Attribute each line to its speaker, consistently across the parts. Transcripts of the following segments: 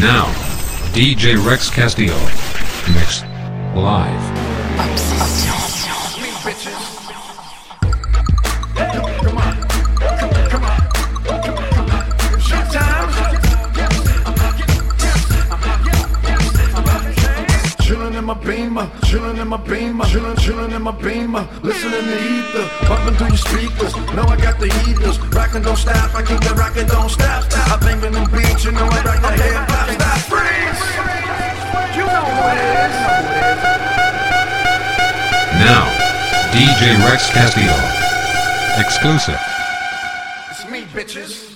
Speaker 1: Now, DJ Rex Castillo. Mix. Live.
Speaker 2: Chillin' beamer, chillin' in my beamer, chillin', chillin' in my beamer, listening to ether, bumping through your speakers. Know I got the heaters, rockin' don't stop, I keep the rockin' don't stop. I bang them beats, you know I rock the hip hop. Stop, freeze! You know who it is.
Speaker 1: Now, DJ Rex Castillo. Exclusive.
Speaker 2: It's me, bitches.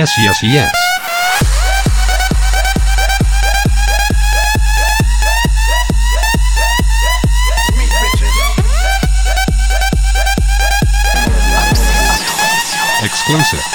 Speaker 1: Yes, yes, yes. Exclusive.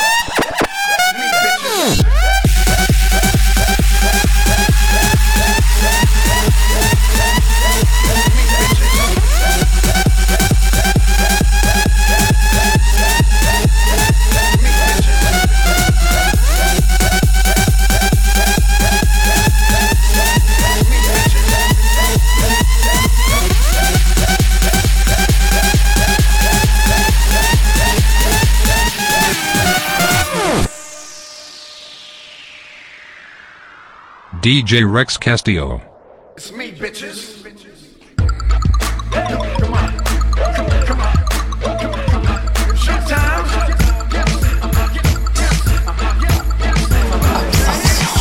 Speaker 1: DJ Rex Castillo.
Speaker 2: It's me, bitches. Come. Come on.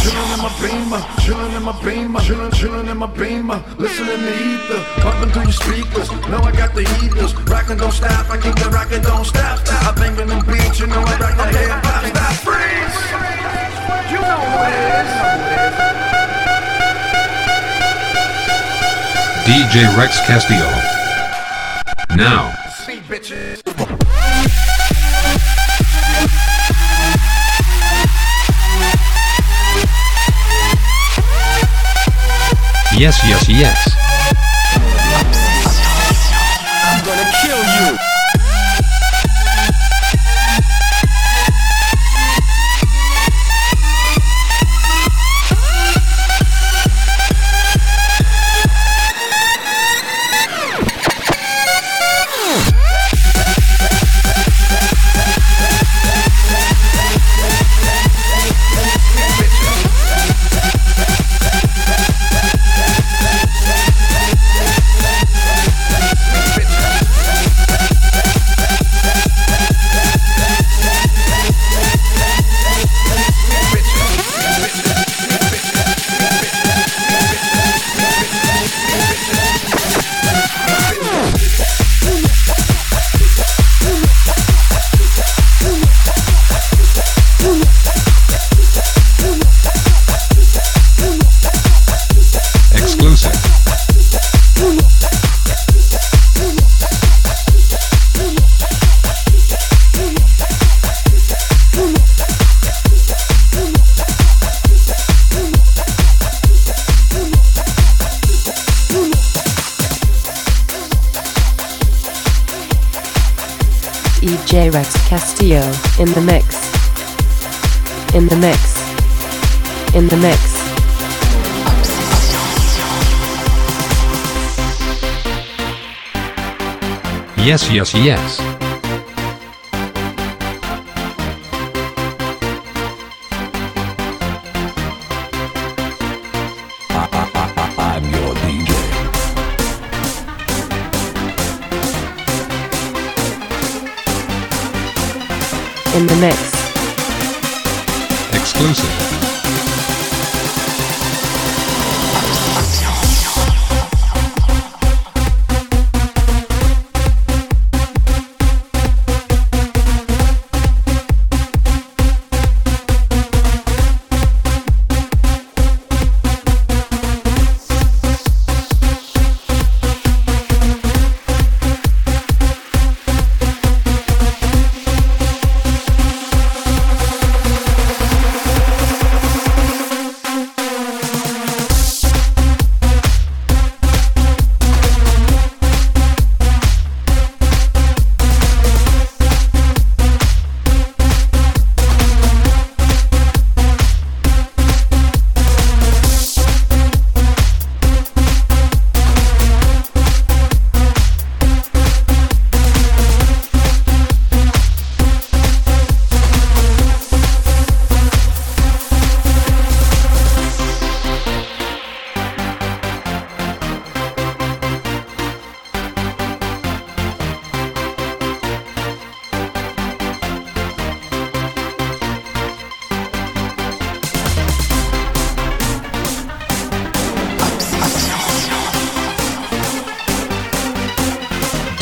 Speaker 2: Chillin' in my beamer, chillin' in my beamer, chillin', chillin' in my beamer, listening to ether, bumping through your speakers. Know I got the heaters, rockin' don't stop, I keep the rockin' don't stop. I bang in them beats, you know I rock the hip hop. Stop, freeze! You know who it is.
Speaker 1: DJ Rex Castillo. Now,
Speaker 2: bitches.
Speaker 1: yes, yes, yes.
Speaker 3: Castillo in the mix. In the mix. In the mix.
Speaker 1: Yes, yes, yes.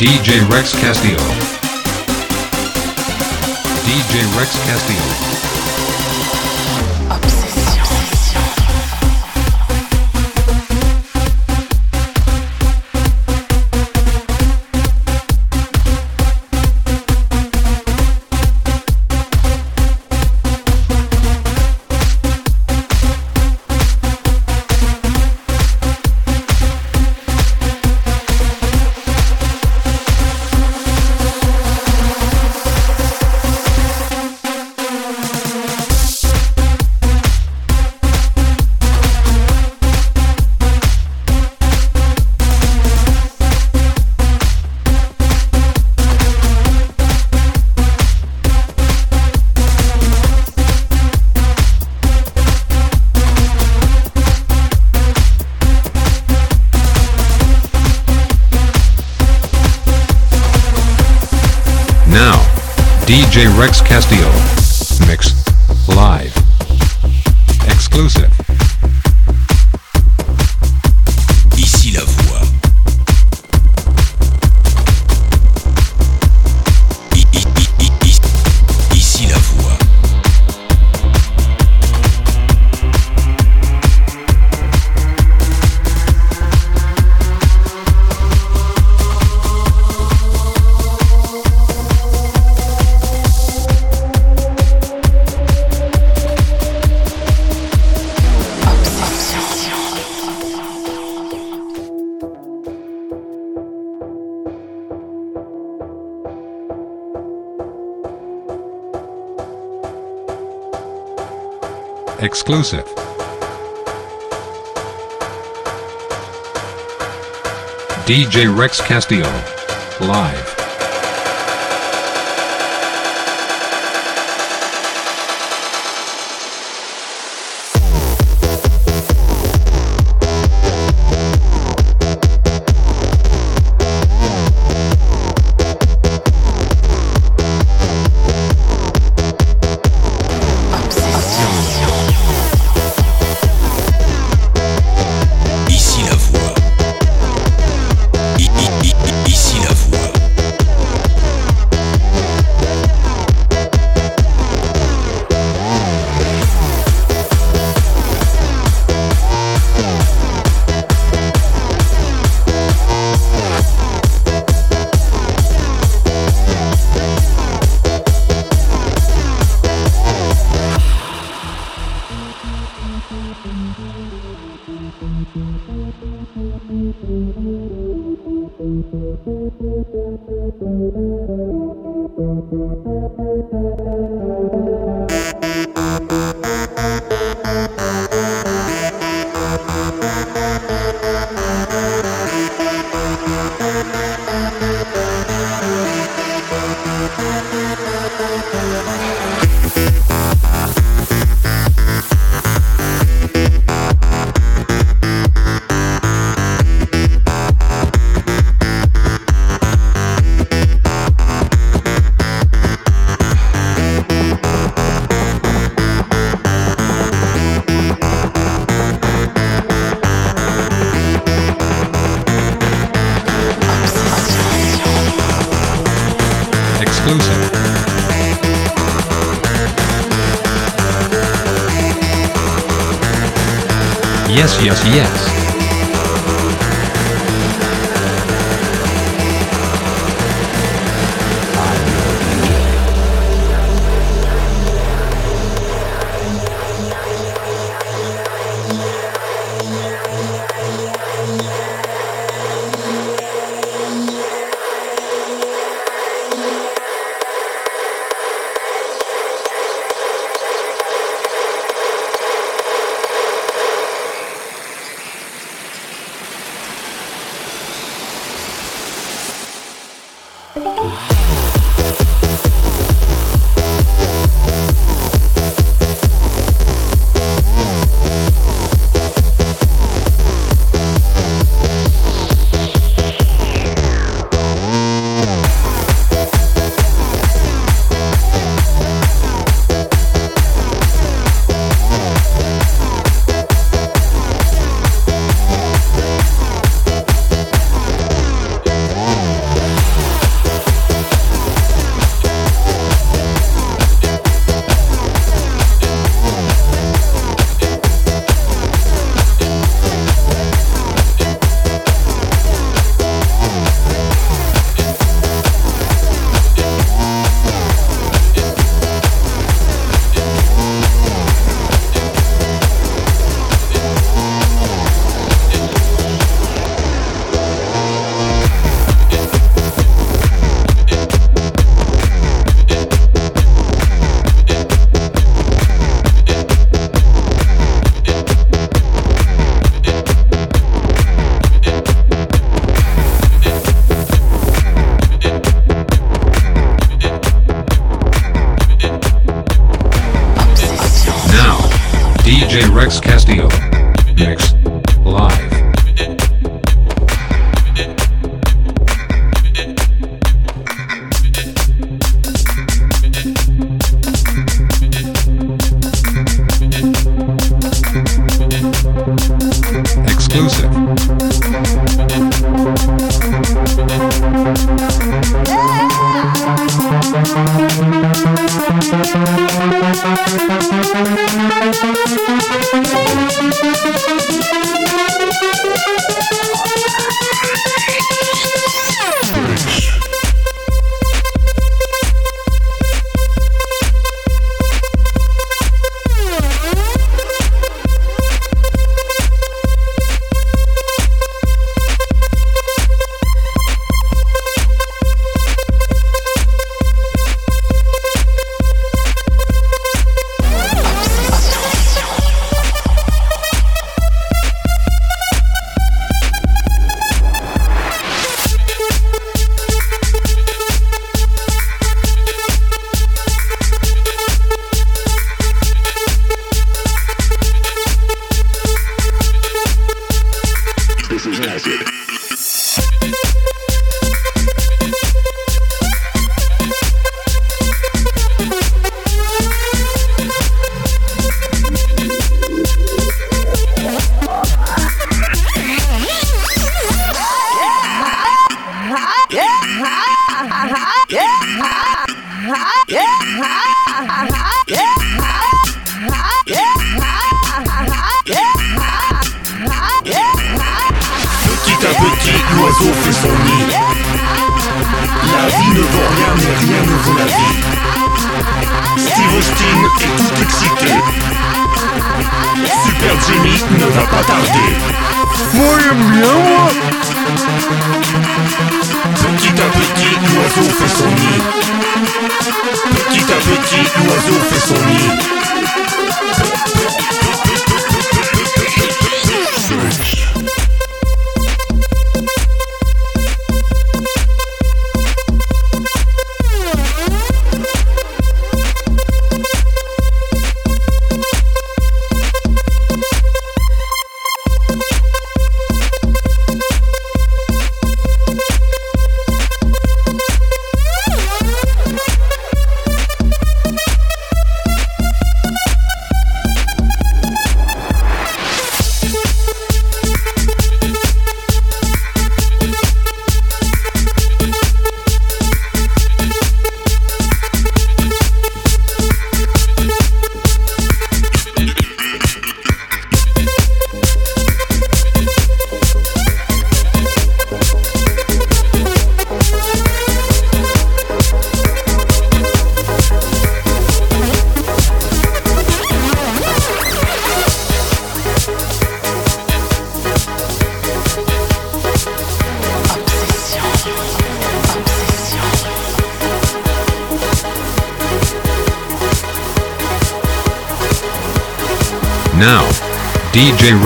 Speaker 4: DJ
Speaker 1: Rex Castillo. DJ Rex Castillo. Rex Castillo. Exclusive. DJ Rex Castillo. Live. Exclusive. Yes, yes,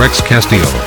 Speaker 1: Castillo.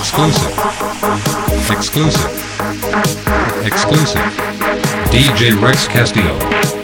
Speaker 1: Exclusive. Exclusive. Exclusive. DJ Rex Castillo.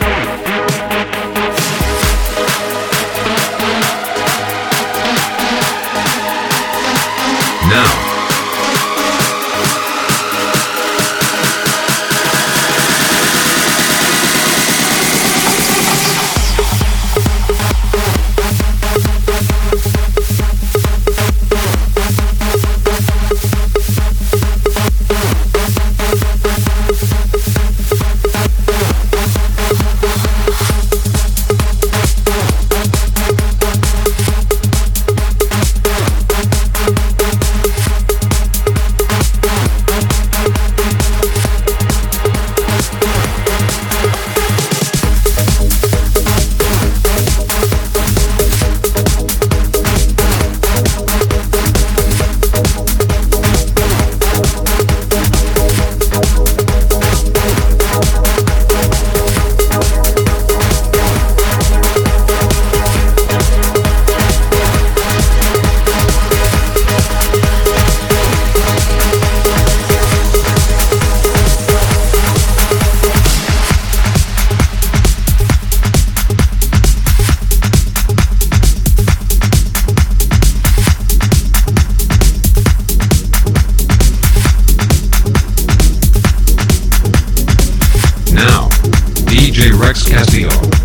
Speaker 1: Rex Castillo.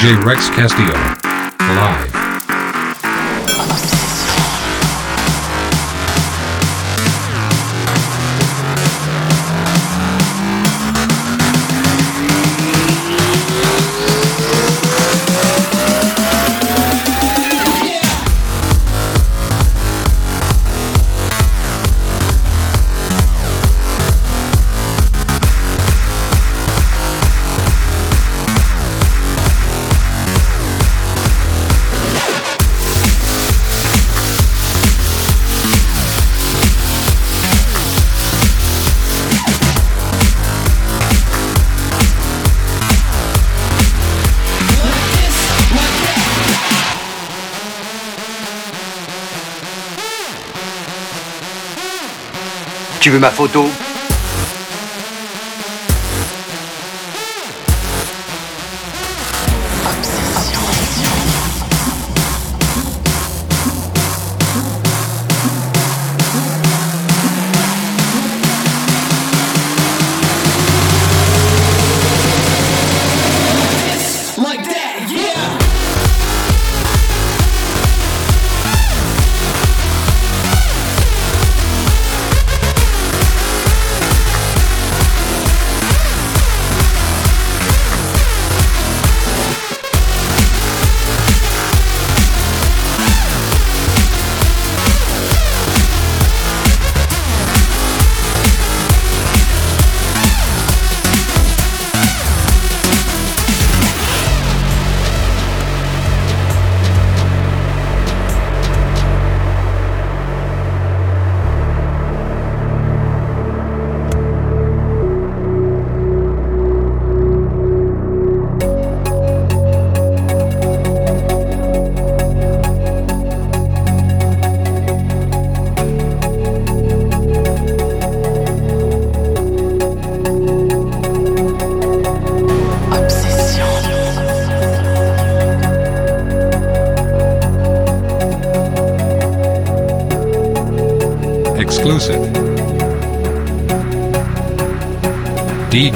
Speaker 1: DJ Rex Castillo.
Speaker 5: Tu veux ma photo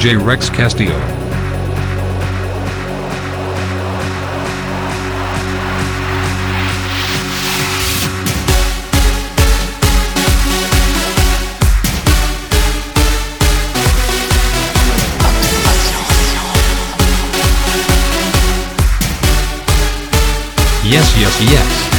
Speaker 5: DJ Rex Castillo. Yes, yes, yes.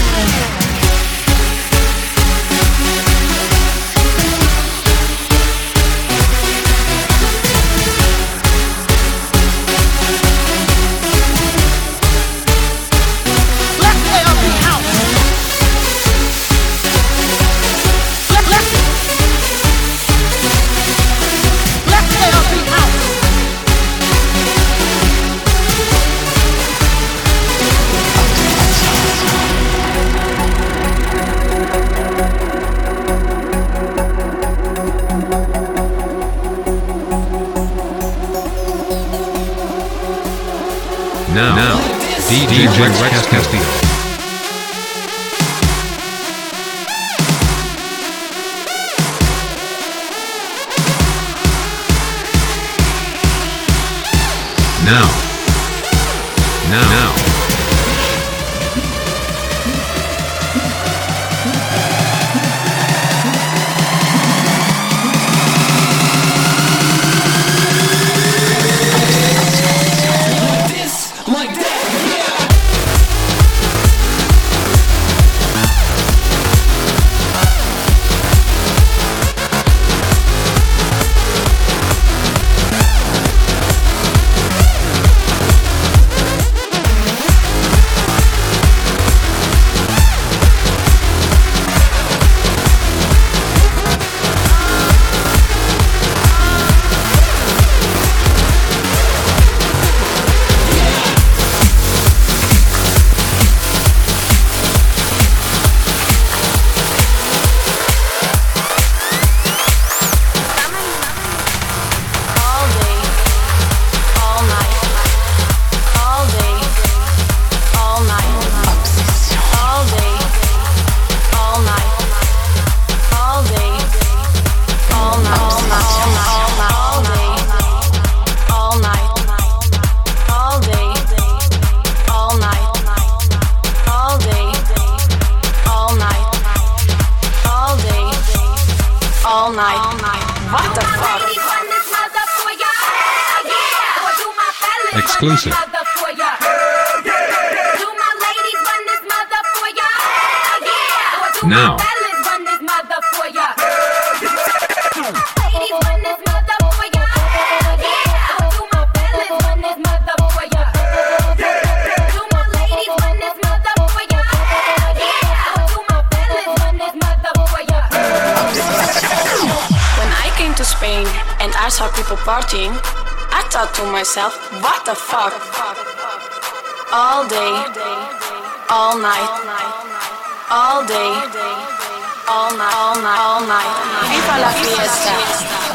Speaker 6: yourself, what the fuck? All day, all night, all day, all night, all night, all night. Viva la fiesta.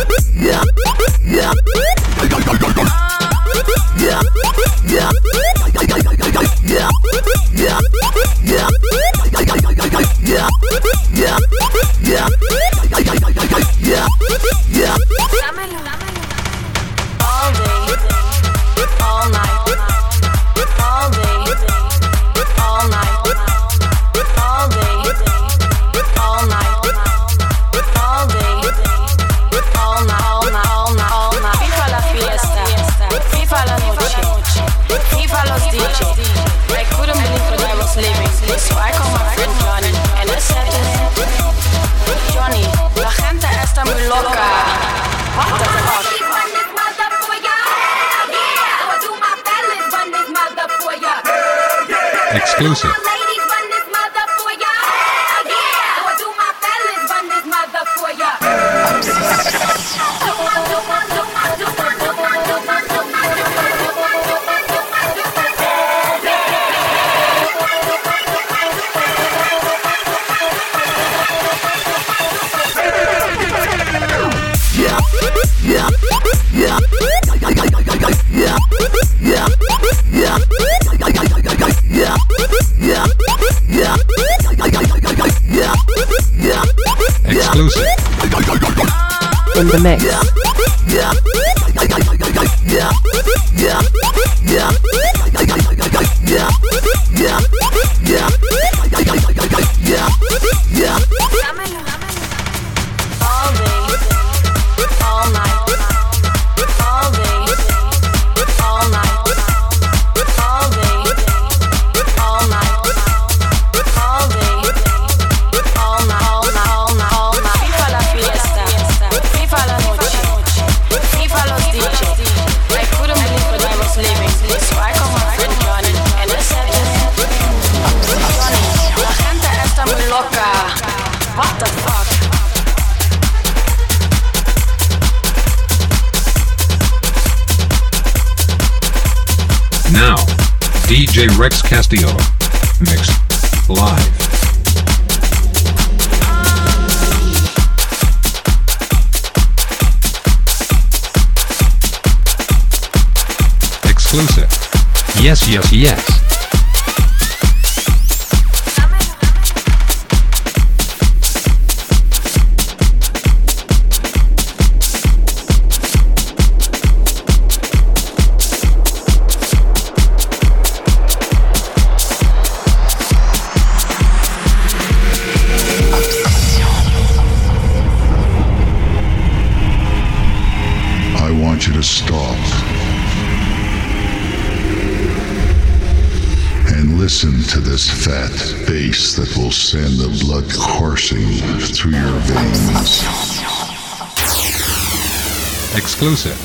Speaker 1: exclusive.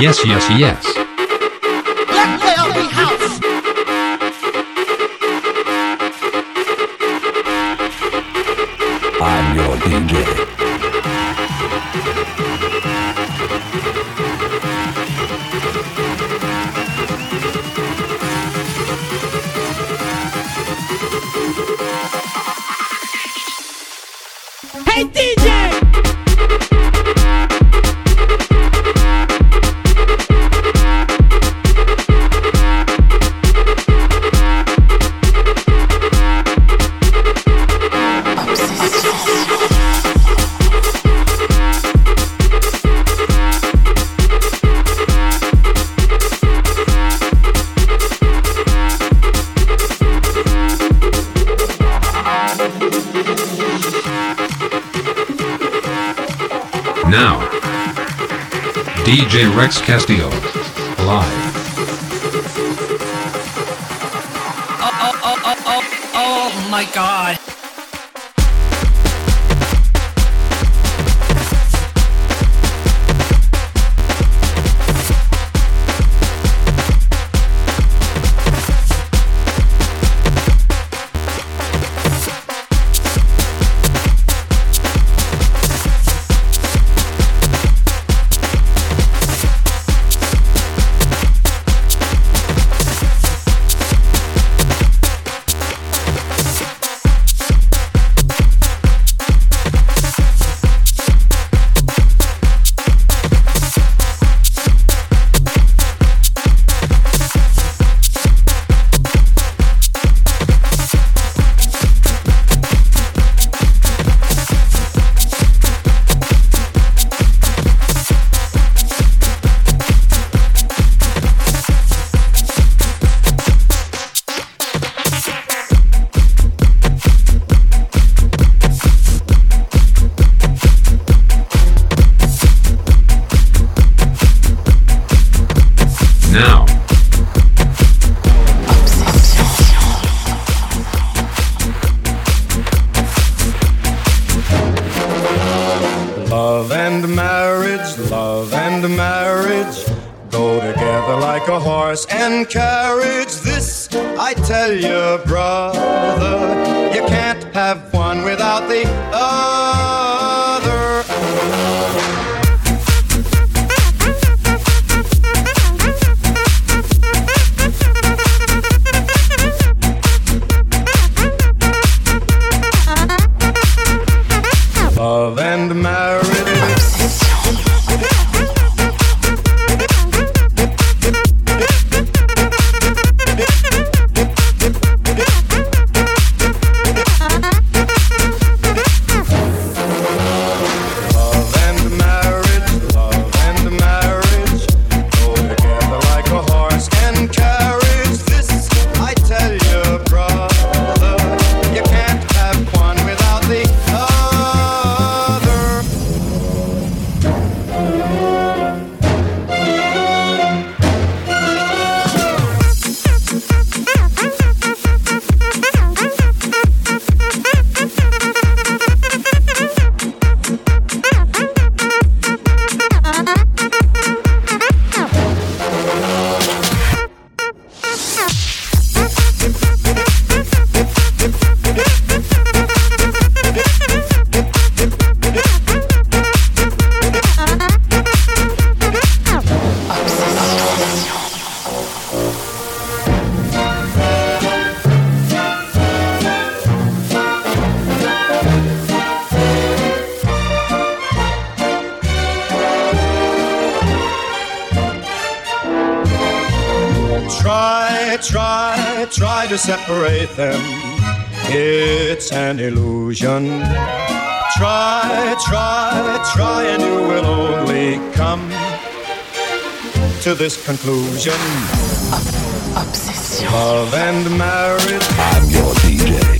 Speaker 1: Yes, yes, yes.
Speaker 7: House.
Speaker 4: I'm your DJ.
Speaker 8: fighting. Rex Castillo.
Speaker 9: them. It's an illusion. Try, try, try, and you will only come to this conclusion.
Speaker 10: Obsession.
Speaker 9: Love and marriage.
Speaker 1: I'm your DJ.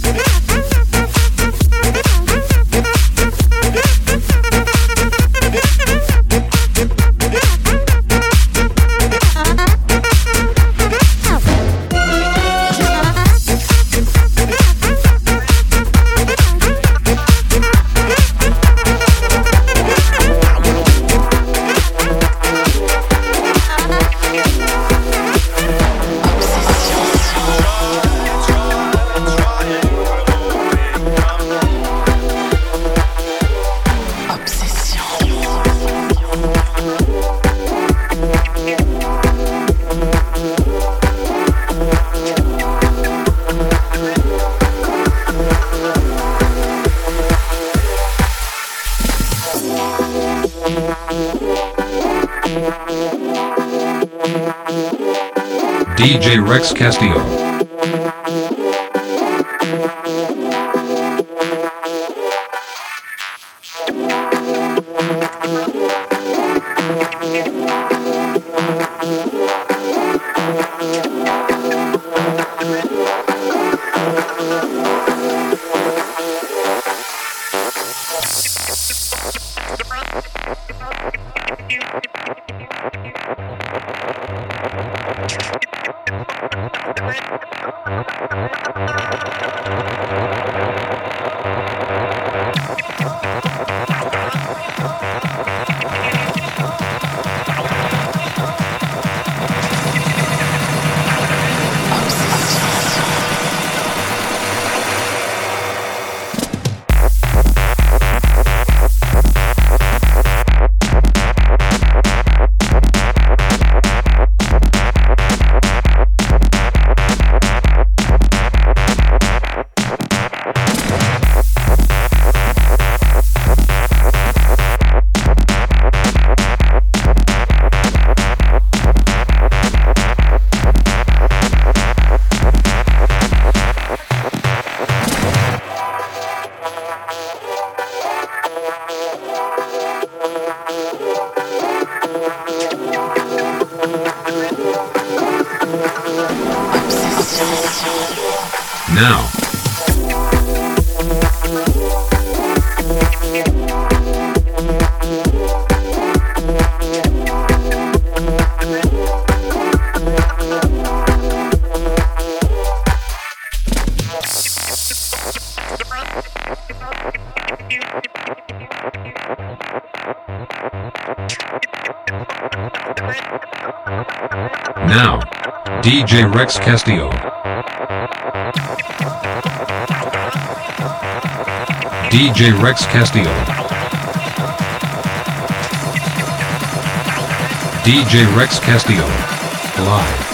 Speaker 8: Rex Castillo.
Speaker 11: DJ Rex Castillo. DJ Rex Castillo. DJ Rex Castillo. Live.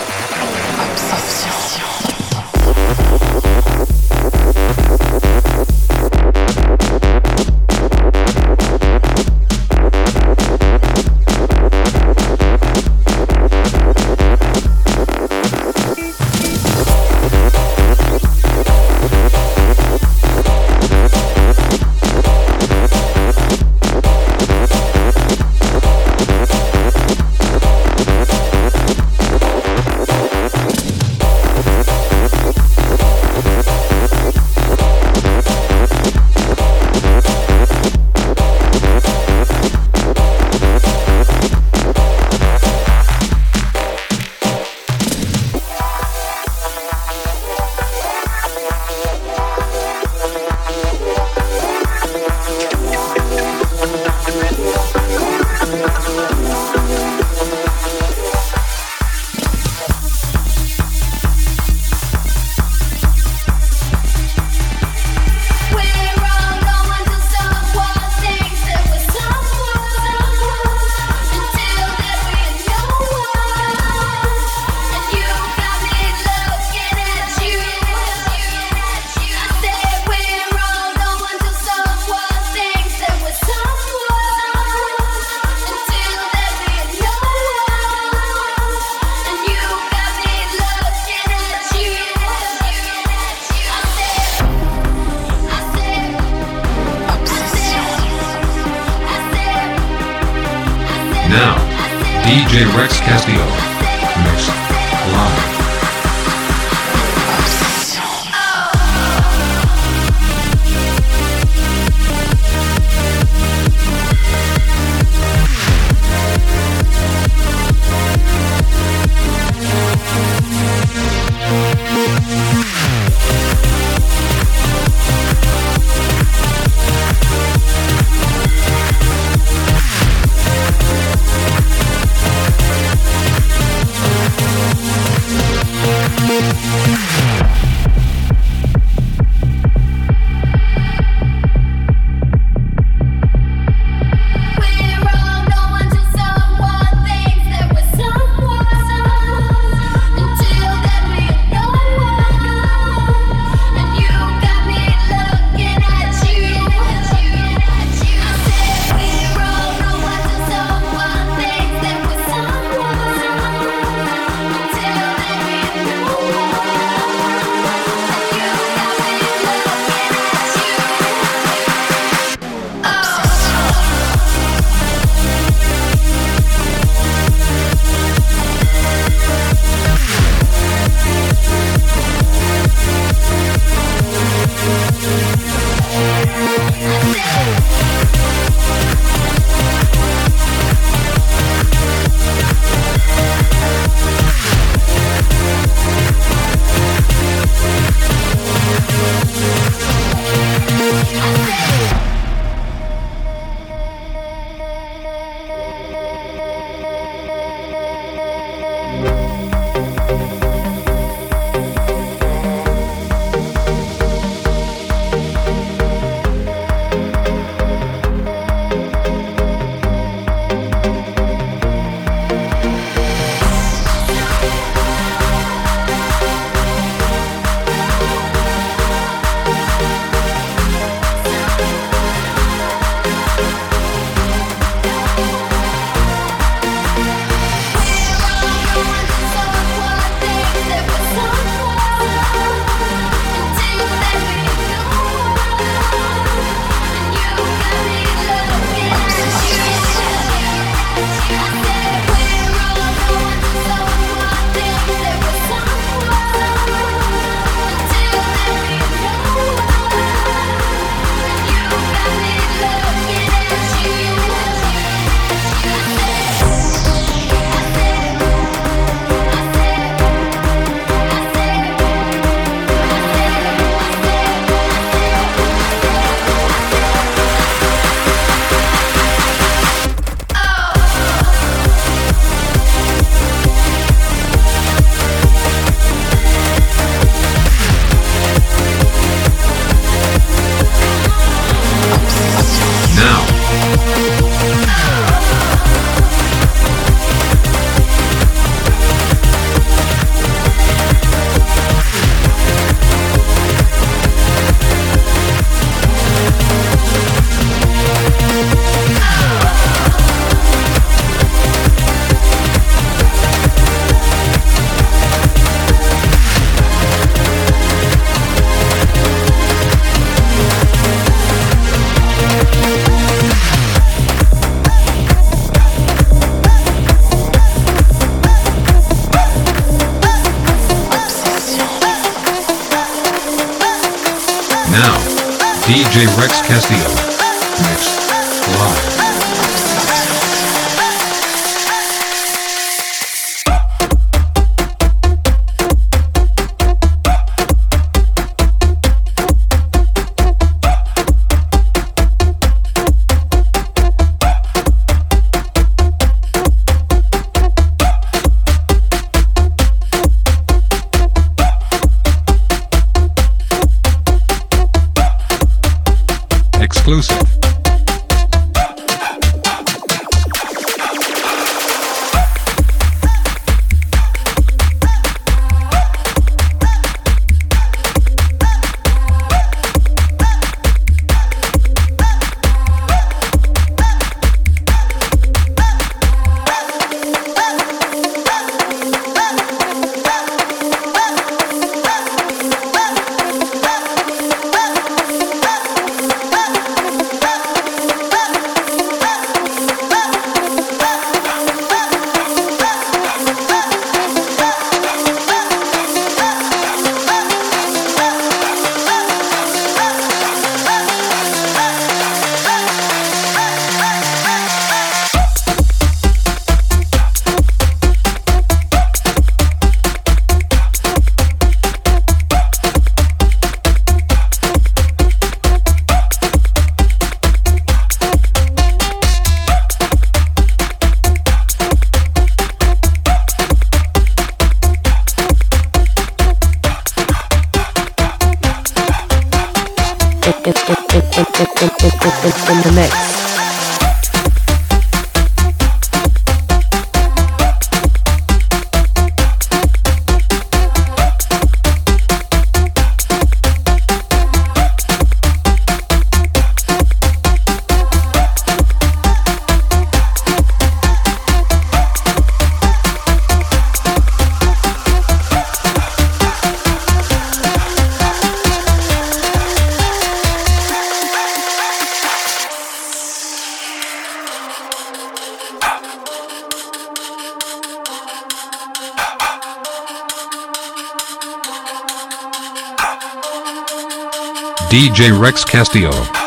Speaker 1: DJ Rex Castillo.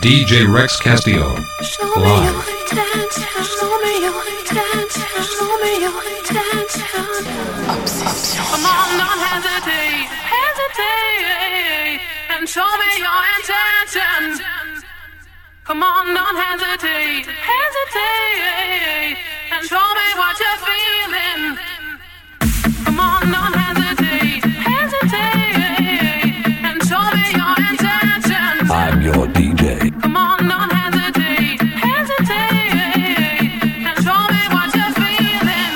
Speaker 1: DJ Rex Castillo. Live.
Speaker 12: Show. Come on, don't hesitate, hesitate, and show me what you're feeling.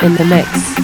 Speaker 3: in the mix.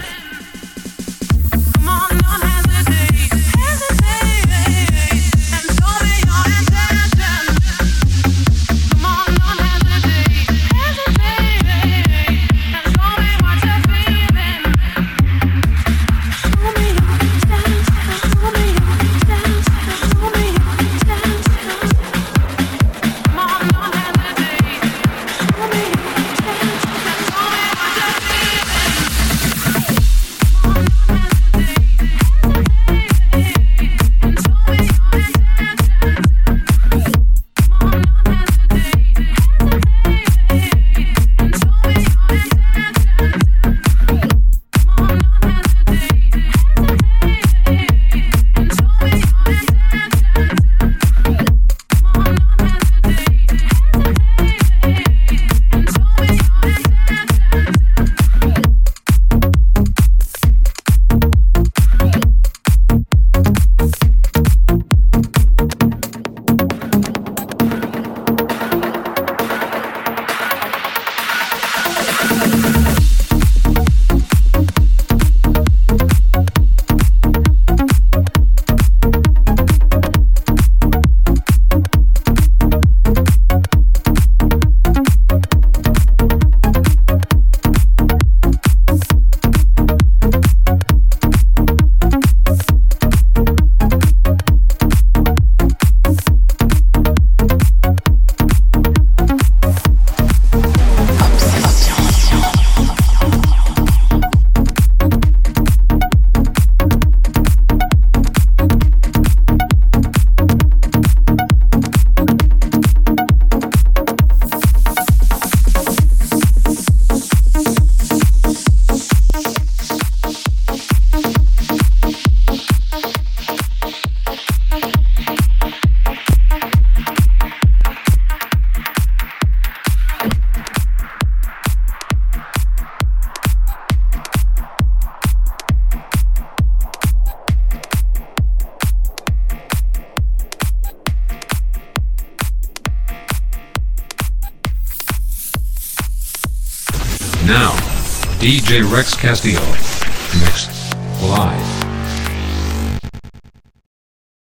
Speaker 1: DJ Rex Castillo.